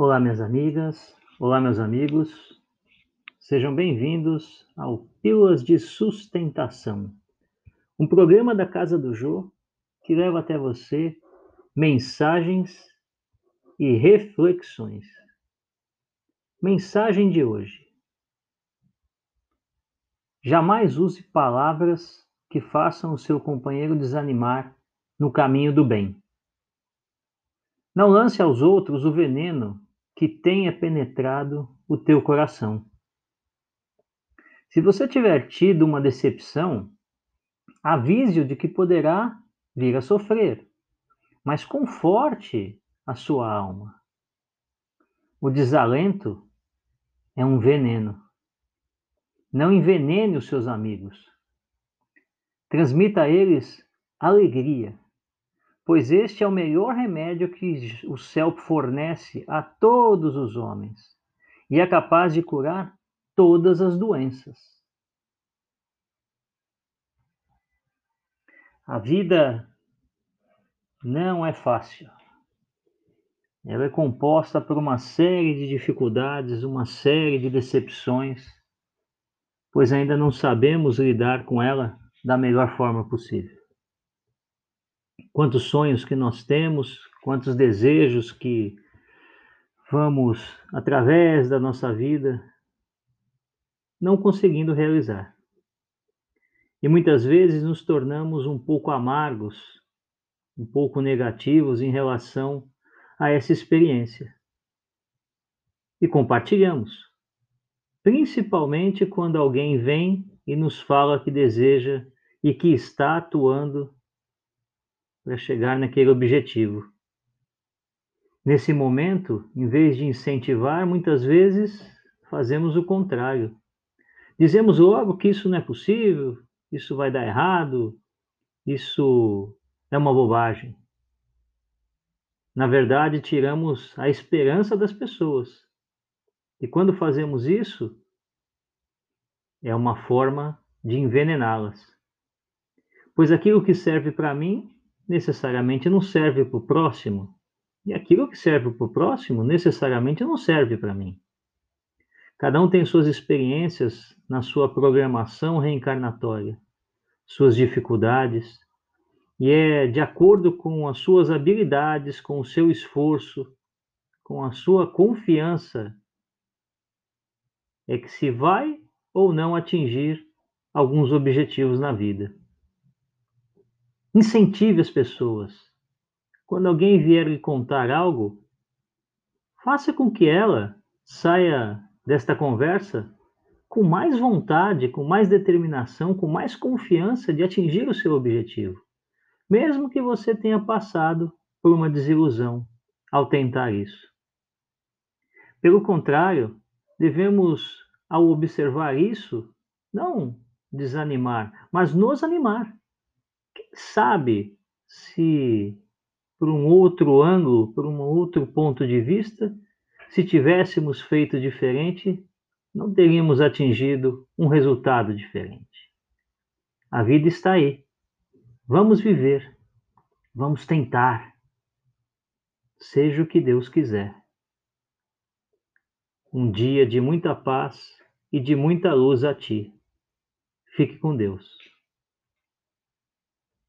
Olá, minhas amigas, olá, meus amigos, sejam bem-vindos ao Pílulas de Sustentação, um programa da Casa do Jô que leva até você mensagens e reflexões. Mensagem de hoje: Jamais use palavras que façam o seu companheiro desanimar no caminho do bem. Não lance aos outros o veneno que tenha penetrado o teu coração. Se você tiver tido uma decepção, avise-o de que poderá vir a sofrer, mas conforte a sua alma. O desalento é um veneno. Não envenene os seus amigos. Transmita a eles alegria pois este é o melhor remédio que o céu fornece a todos os homens e é capaz de curar todas as doenças. A vida não é fácil. Ela é composta por uma série de dificuldades, uma série de decepções, pois ainda não sabemos lidar com ela da melhor forma possível quantos sonhos que nós temos, quantos desejos que vamos, através da nossa vida, não conseguindo realizar. E muitas vezes nos tornamos um pouco amargos, um pouco negativos em relação a essa experiência. E compartilhamos, principalmente quando alguém vem e nos fala que deseja e que está atuando para chegar naquele objetivo. Nesse momento, em vez de incentivar, muitas vezes fazemos o contrário. Dizemos logo que isso não é possível, isso vai dar errado, isso é uma bobagem. Na verdade, tiramos a esperança das pessoas. E quando fazemos isso, é uma forma de envenená-las. Pois aquilo que serve para mim necessariamente não serve para o próximo, e aquilo que serve para o próximo necessariamente não serve para mim. Cada um tem suas experiências na sua programação reencarnatória, suas dificuldades, e é de acordo com as suas habilidades, com o seu esforço, com a sua confiança, é que se vai ou não atingir alguns objetivos na vida. Incentive as pessoas. Quando alguém vier lhe contar algo, faça com que ela saia desta conversa com mais vontade, com mais determinação, com mais confiança de atingir o seu objetivo, mesmo que você tenha passado por uma desilusão ao tentar isso. Pelo contrário, devemos, ao observar isso, não desanimar, mas nos animar sabe se por um outro ângulo, por um outro ponto de vista, se tivéssemos feito diferente, não teríamos atingido um resultado diferente. A vida está aí. Vamos viver. Vamos tentar. Seja o que Deus quiser. Um dia de muita paz e de muita luz a ti. Fique com Deus.